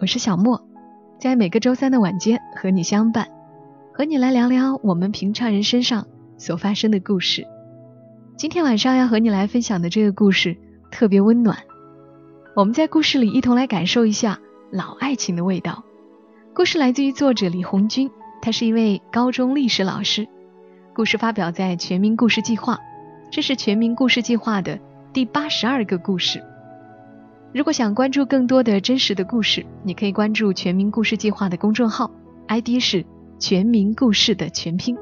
我是小莫，在每个周三的晚间和你相伴，和你来聊聊我们平常人身上所发生的故事。今天晚上要和你来分享的这个故事特别温暖，我们在故事里一同来感受一下老爱情的味道。故事来自于作者李红军，他是一位高中历史老师。故事发表在《全民故事计划》，这是《全民故事计划》的第八十二个故事。如果想关注更多的真实的故事，你可以关注全民故事计划的公众号，ID 是全民故事的全拼。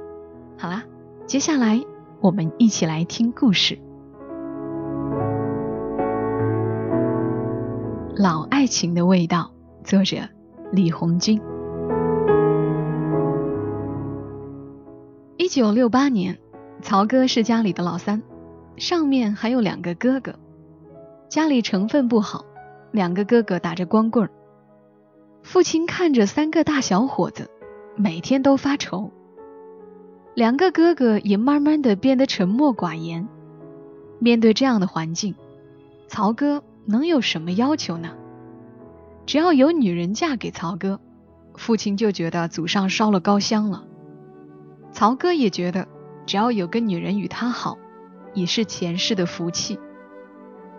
好啦，接下来我们一起来听故事。老爱情的味道，作者李红军。一九六八年，曹哥是家里的老三，上面还有两个哥哥。家里成分不好，两个哥哥打着光棍。父亲看着三个大小伙子，每天都发愁。两个哥哥也慢慢的变得沉默寡言。面对这样的环境，曹哥能有什么要求呢？只要有女人嫁给曹哥，父亲就觉得祖上烧了高香了。曹哥也觉得，只要有个女人与他好，已是前世的福气。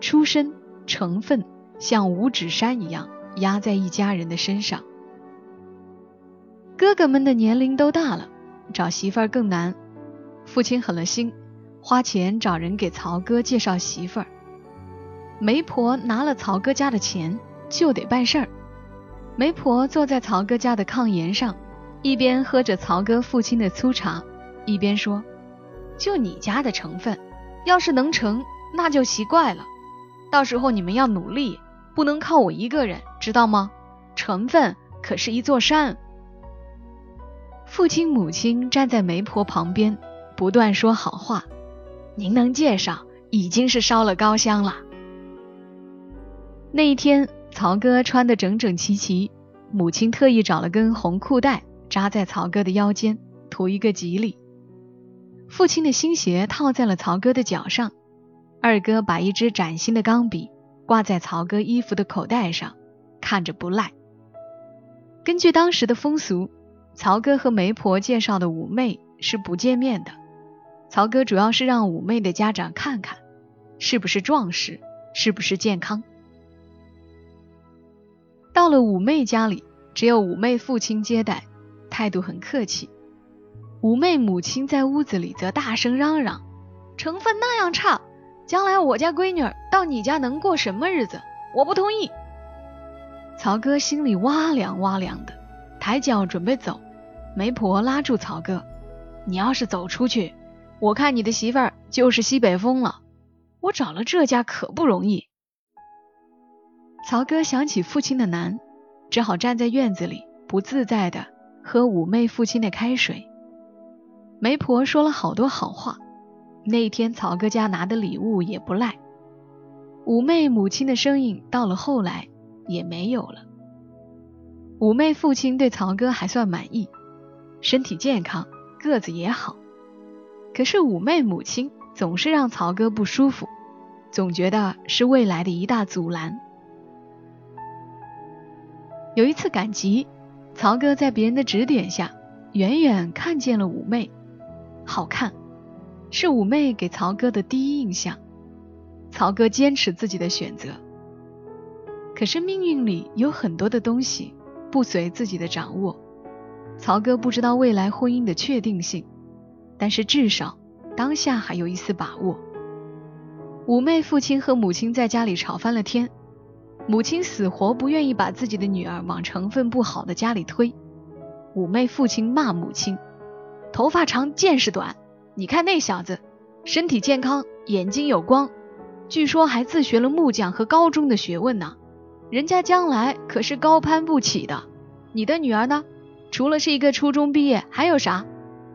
出身成分像五指山一样压在一家人的身上。哥哥们的年龄都大了，找媳妇儿更难。父亲狠了心，花钱找人给曹哥介绍媳妇儿。媒婆拿了曹哥家的钱，就得办事儿。媒婆坐在曹哥家的炕沿上，一边喝着曹哥父亲的粗茶，一边说：“就你家的成分，要是能成，那就奇怪了。”到时候你们要努力，不能靠我一个人，知道吗？成分可是一座山。父亲母亲站在媒婆旁边，不断说好话。您能介绍，已经是烧了高香了。那一天，曹哥穿得整整齐齐，母亲特意找了根红裤带扎在曹哥的腰间，图一个吉利。父亲的新鞋套在了曹哥的脚上。二哥把一支崭新的钢笔挂在曹哥衣服的口袋上，看着不赖。根据当时的风俗，曹哥和媒婆介绍的五妹是不见面的。曹哥主要是让五妹的家长看看，是不是壮实，是不是健康。到了五妹家里，只有五妹父亲接待，态度很客气。五妹母亲在屋子里则大声嚷嚷：“成分那样差！”将来我家闺女到你家能过什么日子？我不同意。曹哥心里哇凉哇凉的，抬脚准备走，媒婆拉住曹哥：“你要是走出去，我看你的媳妇儿就是西北风了。我找了这家可不容易。”曹哥想起父亲的难，只好站在院子里，不自在的喝妩媚父亲的开水。媒婆说了好多好话。那天曹哥家拿的礼物也不赖，妩媚母亲的声音到了后来也没有了。妩媚父亲对曹哥还算满意，身体健康，个子也好。可是妩媚母亲总是让曹哥不舒服，总觉得是未来的一大阻拦。有一次赶集，曹哥在别人的指点下，远远看见了妩媚，好看。是五妹给曹哥的第一印象，曹哥坚持自己的选择。可是命运里有很多的东西不随自己的掌握，曹哥不知道未来婚姻的确定性，但是至少当下还有一丝把握。五妹父亲和母亲在家里吵翻了天，母亲死活不愿意把自己的女儿往成分不好的家里推，五妹父亲骂母亲：“头发长见识短。”你看那小子，身体健康，眼睛有光，据说还自学了木匠和高中的学问呢。人家将来可是高攀不起的，你的女儿呢？除了是一个初中毕业，还有啥？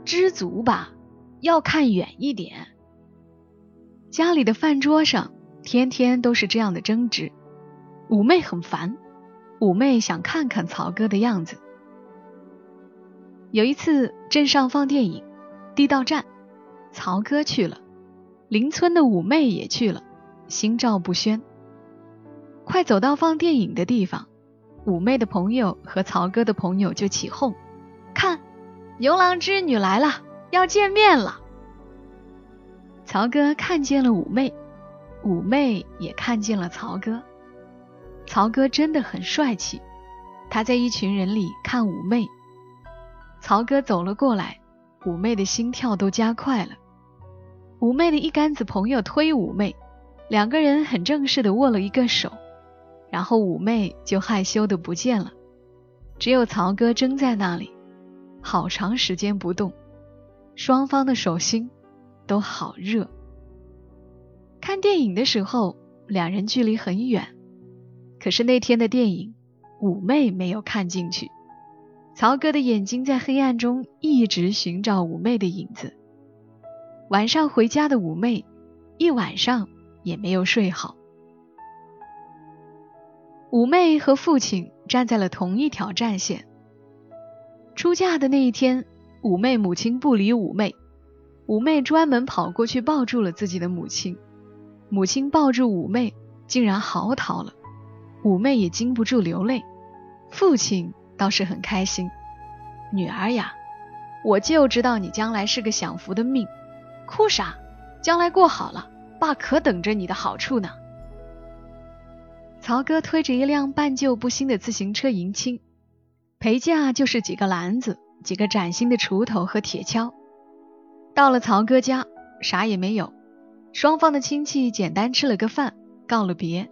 知足吧，要看远一点。家里的饭桌上，天天都是这样的争执。五妹很烦，五妹想看看曹哥的样子。有一次镇上放电影，地道战，曹哥去了，邻村的五妹也去了，心照不宣。快走到放电影的地方，五妹的朋友和曹哥的朋友就起哄：“看，牛郎织女来了，要见面了。”曹哥看见了五妹，五妹也看见了曹哥。曹哥真的很帅气，他在一群人里看五妹。曹哥走了过来，五妹的心跳都加快了。五妹的一干子朋友推五妹，两个人很正式的握了一个手。然后五妹就害羞的不见了，只有曹哥怔在那里，好长时间不动，双方的手心都好热。看电影的时候，两人距离很远，可是那天的电影，五妹没有看进去，曹哥的眼睛在黑暗中一直寻找五妹的影子。晚上回家的五妹，一晚上也没有睡好。五妹和父亲站在了同一条战线。出嫁的那一天，五妹母亲不理五妹，五妹专门跑过去抱住了自己的母亲。母亲抱住五妹，竟然嚎啕了，五妹也禁不住流泪。父亲倒是很开心，女儿呀，我就知道你将来是个享福的命，哭啥？将来过好了，爸可等着你的好处呢。曹哥推着一辆半旧不新的自行车迎亲，陪嫁就是几个篮子、几个崭新的锄头和铁锹。到了曹哥家，啥也没有，双方的亲戚简单吃了个饭，告了别。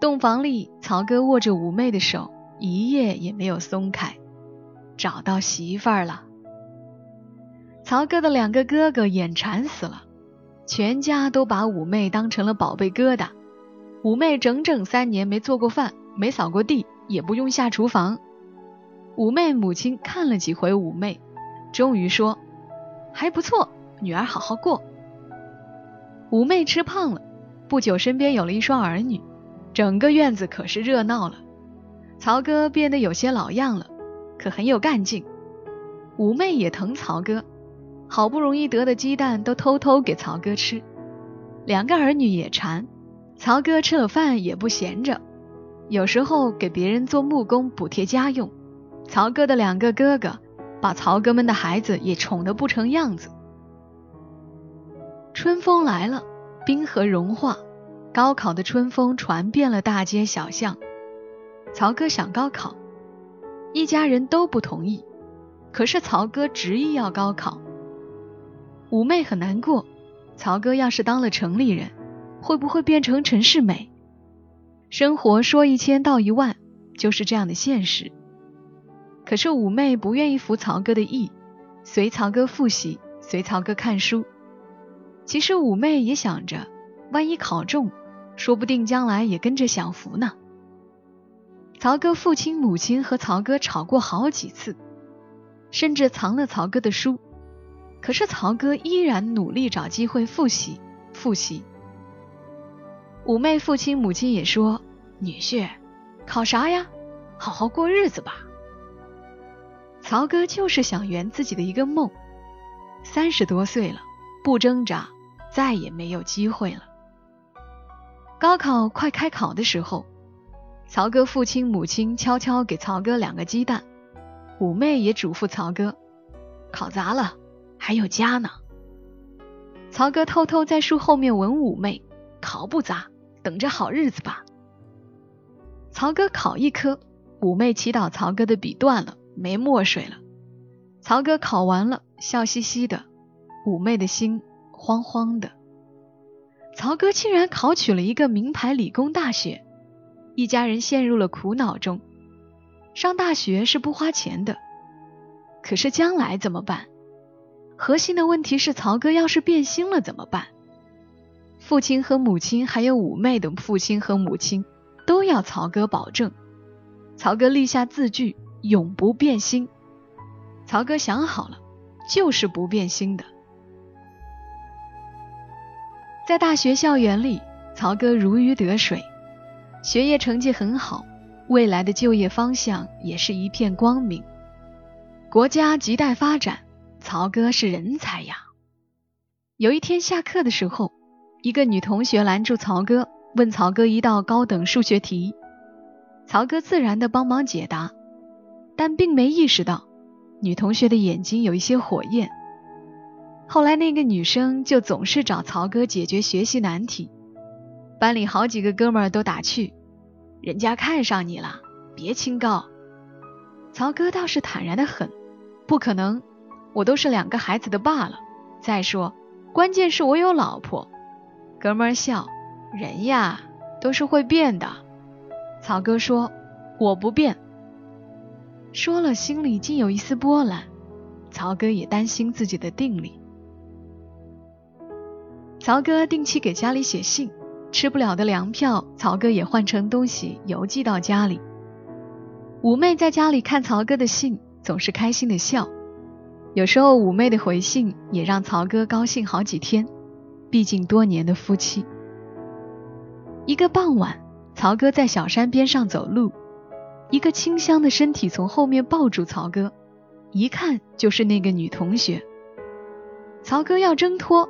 洞房里，曹哥握着五妹的手，一夜也没有松开。找到媳妇儿了。曹哥的两个哥哥眼馋死了，全家都把五妹当成了宝贝疙瘩。五妹整整三年没做过饭，没扫过地，也不用下厨房。五妹母亲看了几回五妹，终于说：“还不错，女儿好好过。”五妹吃胖了，不久身边有了一双儿女，整个院子可是热闹了。曹哥变得有些老样了，可很有干劲。五妹也疼曹哥，好不容易得的鸡蛋都偷偷给曹哥吃。两个儿女也馋。曹哥吃了饭也不闲着，有时候给别人做木工补贴家用。曹哥的两个哥哥把曹哥们的孩子也宠得不成样子。春风来了，冰河融化，高考的春风传遍了大街小巷。曹哥想高考，一家人都不同意，可是曹哥执意要高考。五妹很难过，曹哥要是当了城里人。会不会变成陈世美？生活说一千道一万，就是这样的现实。可是五妹不愿意服曹哥的意，随曹哥复习，随曹哥看书。其实五妹也想着，万一考中，说不定将来也跟着享福呢。曹哥父亲母亲和曹哥吵过好几次，甚至藏了曹哥的书。可是曹哥依然努力找机会复习，复习。五妹父亲母亲也说：“女婿，考啥呀？好好过日子吧。”曹哥就是想圆自己的一个梦。三十多岁了，不挣扎，再也没有机会了。高考快开考的时候，曹哥父亲母亲悄悄给曹哥两个鸡蛋，五妹也嘱咐曹哥：“考砸了，还有家呢。”曹哥偷偷在树后面吻五妹：“考不砸。”等着好日子吧。曹哥考一科，五妹祈祷曹哥的笔断了，没墨水了。曹哥考完了，笑嘻嘻的，五妹的心慌慌的。曹哥竟然考取了一个名牌理工大学，一家人陷入了苦恼中。上大学是不花钱的，可是将来怎么办？核心的问题是，曹哥要是变心了怎么办？父亲和母亲，还有五妹的父亲和母亲，都要曹哥保证。曹哥立下字据，永不变心。曹哥想好了，就是不变心的。在大学校园里，曹哥如鱼得水，学业成绩很好，未来的就业方向也是一片光明。国家亟待发展，曹哥是人才呀。有一天下课的时候，一个女同学拦住曹哥，问曹哥一道高等数学题。曹哥自然的帮忙解答，但并没意识到女同学的眼睛有一些火焰。后来那个女生就总是找曹哥解决学习难题，班里好几个哥们儿都打趣：“人家看上你了，别清高。”曹哥倒是坦然的很：“不可能，我都是两个孩子的爸了。再说。”关键是我有老婆，哥们儿笑，人呀都是会变的。曹哥说我不变，说了心里竟有一丝波澜。曹哥也担心自己的定力。曹哥定期给家里写信，吃不了的粮票，曹哥也换成东西邮寄到家里。五妹在家里看曹哥的信，总是开心的笑。有时候妩媚的回信也让曹哥高兴好几天，毕竟多年的夫妻。一个傍晚，曹哥在小山边上走路，一个清香的身体从后面抱住曹哥，一看就是那个女同学。曹哥要挣脱，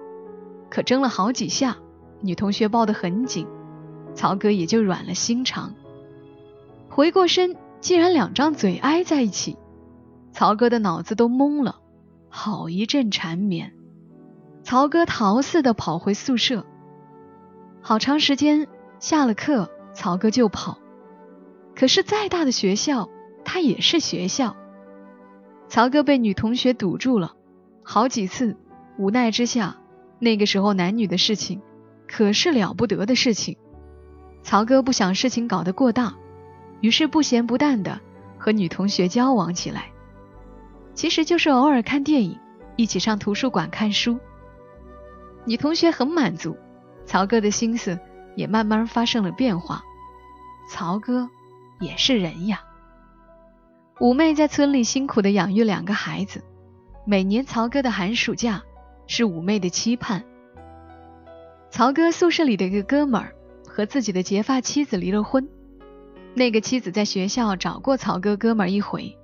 可挣了好几下，女同学抱得很紧，曹哥也就软了心肠。回过身，竟然两张嘴挨在一起，曹哥的脑子都懵了。好一阵缠绵，曹哥逃似的跑回宿舍。好长时间，下了课，曹哥就跑。可是再大的学校，他也是学校。曹哥被女同学堵住了，好几次，无奈之下，那个时候男女的事情，可是了不得的事情。曹哥不想事情搞得过大，于是不咸不淡的和女同学交往起来。其实就是偶尔看电影，一起上图书馆看书。女同学很满足，曹哥的心思也慢慢发生了变化。曹哥也是人呀。五妹在村里辛苦的养育两个孩子，每年曹哥的寒暑假是五妹的期盼。曹哥宿舍里的一个哥们儿和自己的结发妻子离了婚，那个妻子在学校找过曹哥哥们儿一回。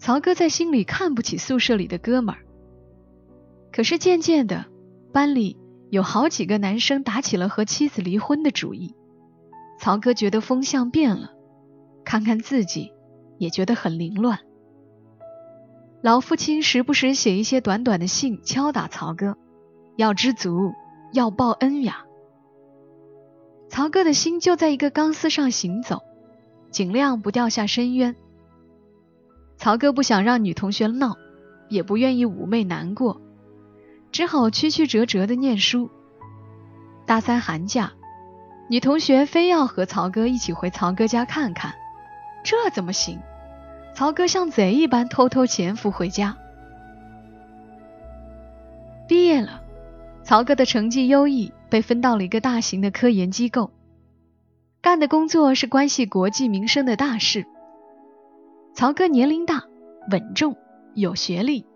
曹哥在心里看不起宿舍里的哥们儿，可是渐渐的，班里有好几个男生打起了和妻子离婚的主意。曹哥觉得风向变了，看看自己也觉得很凌乱。老父亲时不时写一些短短的信敲打曹哥，要知足，要报恩呀。曹哥的心就在一个钢丝上行走，尽量不掉下深渊。曹哥不想让女同学闹，也不愿意妩媚难过，只好曲曲折折的念书。大三寒假，女同学非要和曹哥一起回曹哥家看看，这怎么行？曹哥像贼一般偷偷潜伏回家。毕业了，曹哥的成绩优异，被分到了一个大型的科研机构，干的工作是关系国计民生的大事。曹哥年龄大，稳重，有学历，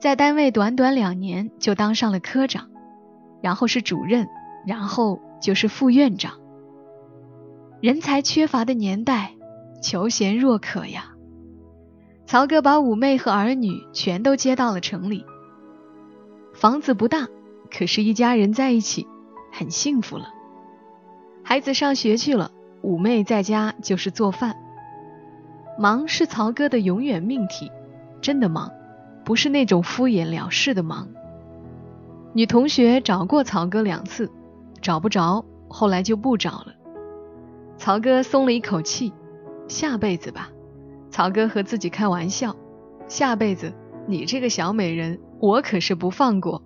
在单位短短两年就当上了科长，然后是主任，然后就是副院长。人才缺乏的年代，求贤若渴呀。曹哥把五妹和儿女全都接到了城里，房子不大，可是一家人在一起很幸福了。孩子上学去了，五妹在家就是做饭。忙是曹哥的永远命题，真的忙，不是那种敷衍了事的忙。女同学找过曹哥两次，找不着，后来就不找了。曹哥松了一口气，下辈子吧。曹哥和自己开玩笑，下辈子你这个小美人，我可是不放过。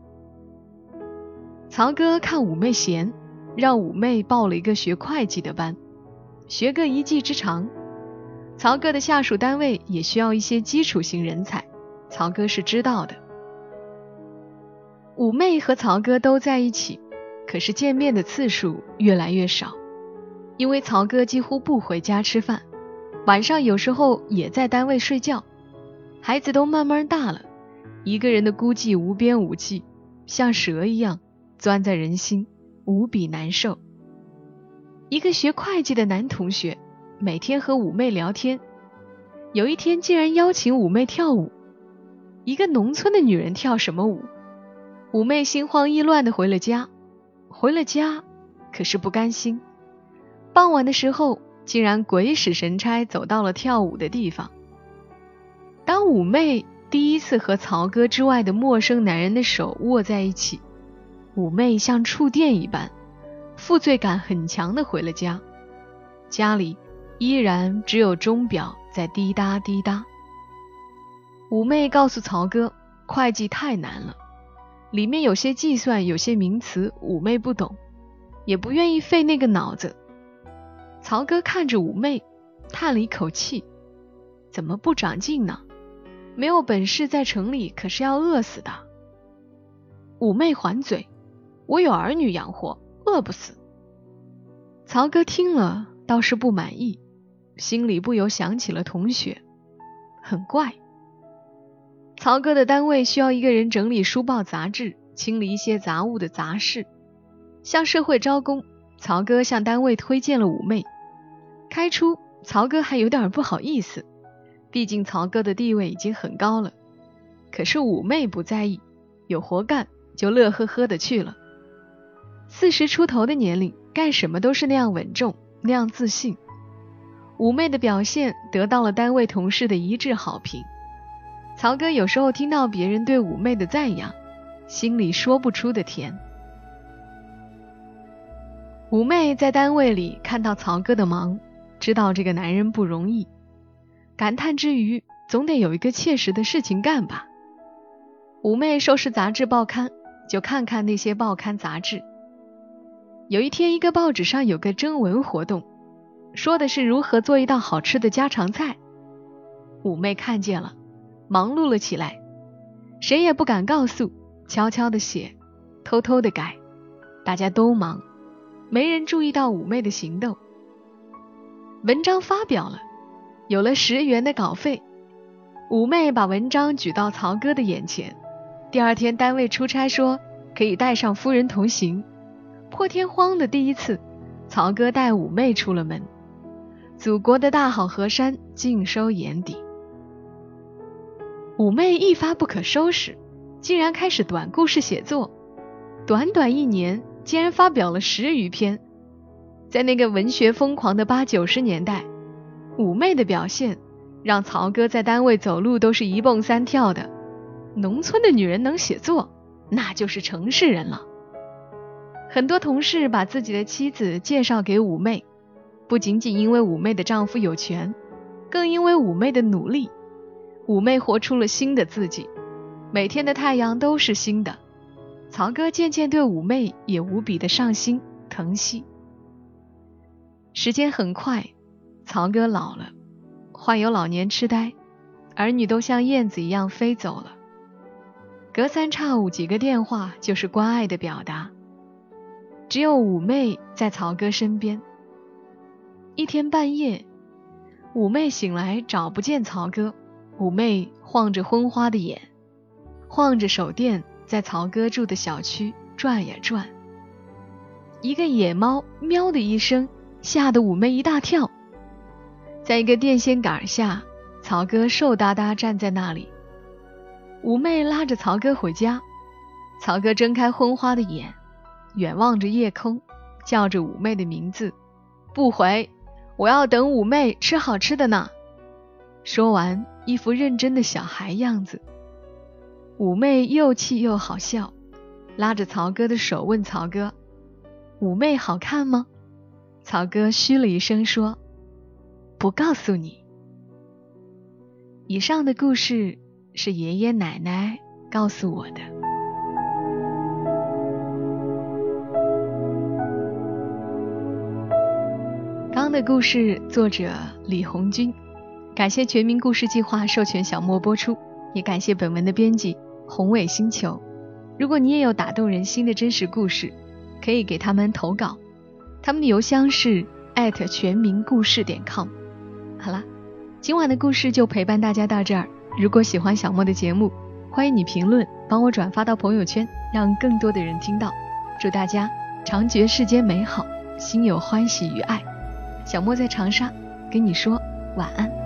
曹哥看五妹闲，让五妹报了一个学会计的班，学个一技之长。曹哥的下属单位也需要一些基础型人才，曹哥是知道的。五妹和曹哥都在一起，可是见面的次数越来越少，因为曹哥几乎不回家吃饭，晚上有时候也在单位睡觉。孩子都慢慢大了，一个人的孤寂无边无际，像蛇一样钻在人心，无比难受。一个学会计的男同学每天和五妹聊天，有一天竟然邀请五妹跳舞。一个农村的女人跳什么舞？五妹心慌意乱的回了家。回了家，可是不甘心。傍晚的时候，竟然鬼使神差走到了跳舞的地方。当五妹第一次和曹哥之外的陌生男人的手握在一起，五妹像触电一般，负罪感很强的回了家。家里依然只有钟表在滴答滴答。五妹告诉曹哥，会计太难了，里面有些计算，有些名词，五妹不懂，也不愿意费那个脑子。曹哥看着五妹，叹了一口气：“怎么不长进呢？没有本事在城里，可是要饿死的。”五妹还嘴：“我有儿女养活，饿不死。”曹哥听了倒是不满意，心里不由想起了同学，很怪。曹哥的单位需要一个人整理书报杂志，清理一些杂物的杂事。向社会招工，曹哥向单位推荐了五妹。开出，曹哥还有点不好意思，毕竟曹哥的地位已经很高了。可是五妹不在意，有活干就乐呵呵的去了。四十出头的年龄，干什么都是那样稳重，那样自信。五妹的表现得到了单位同事的一致好评。曹哥有时候听到别人对五妹的赞扬，心里说不出的甜。五妹在单位里看到曹哥的忙，知道这个男人不容易，感叹之余，总得有一个切实的事情干吧。五妹收拾杂志报刊，就看看那些报刊杂志。有一天，一个报纸上有个征文活动，说的是如何做一道好吃的家常菜。五妹看见了。忙碌了起来，谁也不敢告诉，悄悄的写，偷偷的改，大家都忙，没人注意到五妹的行动。文章发表了，有了十元的稿费，五妹把文章举到曹哥的眼前。第二天单位出差说可以带上夫人同行，破天荒的第一次，曹哥带五妹出了门，祖国的大好河山尽收眼底。五妹一发不可收拾，竟然开始短故事写作，短短一年竟然发表了十余篇。在那个文学疯狂的八九十年代，五妹的表现让曹哥在单位走路都是一蹦三跳的。农村的女人能写作，那就是城市人了。很多同事把自己的妻子介绍给五妹，不仅仅因为五妹的丈夫有权，更因为五妹的努力。五妹活出了新的自己，每天的太阳都是新的。曹哥渐渐对五妹也无比的上心疼惜。时间很快，曹哥老了，患有老年痴呆，儿女都像燕子一样飞走了。隔三差五几个电话就是关爱的表达，只有五妹在曹哥身边。一天半夜，五妹醒来找不见曹哥。五妹晃着昏花的眼，晃着手电，在曹哥住的小区转呀转。一个野猫喵的一声，吓得五妹一大跳。在一个电线杆下，曹哥瘦哒哒站在那里。五妹拉着曹哥回家，曹哥睁开昏花的眼，远望着夜空，叫着五妹的名字，不回，我要等五妹吃好吃的呢。说完。一副认真的小孩样子，五妹又气又好笑，拉着曹哥的手问曹哥：“五妹好看吗？”曹哥嘘了一声说：“不告诉你。”以上的故事是爷爷奶奶告诉我的。刚刚的故事作者李红军，感谢全民故事计划授权小莫播出，也感谢本文的编辑宏伟星球。如果你也有打动人心的真实故事，可以给他们投稿。他们的邮箱是艾特全民故事点 com。好啦，今晚的故事就陪伴大家到这儿。如果喜欢小莫的节目，欢迎你评论，帮我转发到朋友圈，让更多的人听到。祝大家常觉世间美好，心有欢喜与爱。小莫在长沙跟你说晚安。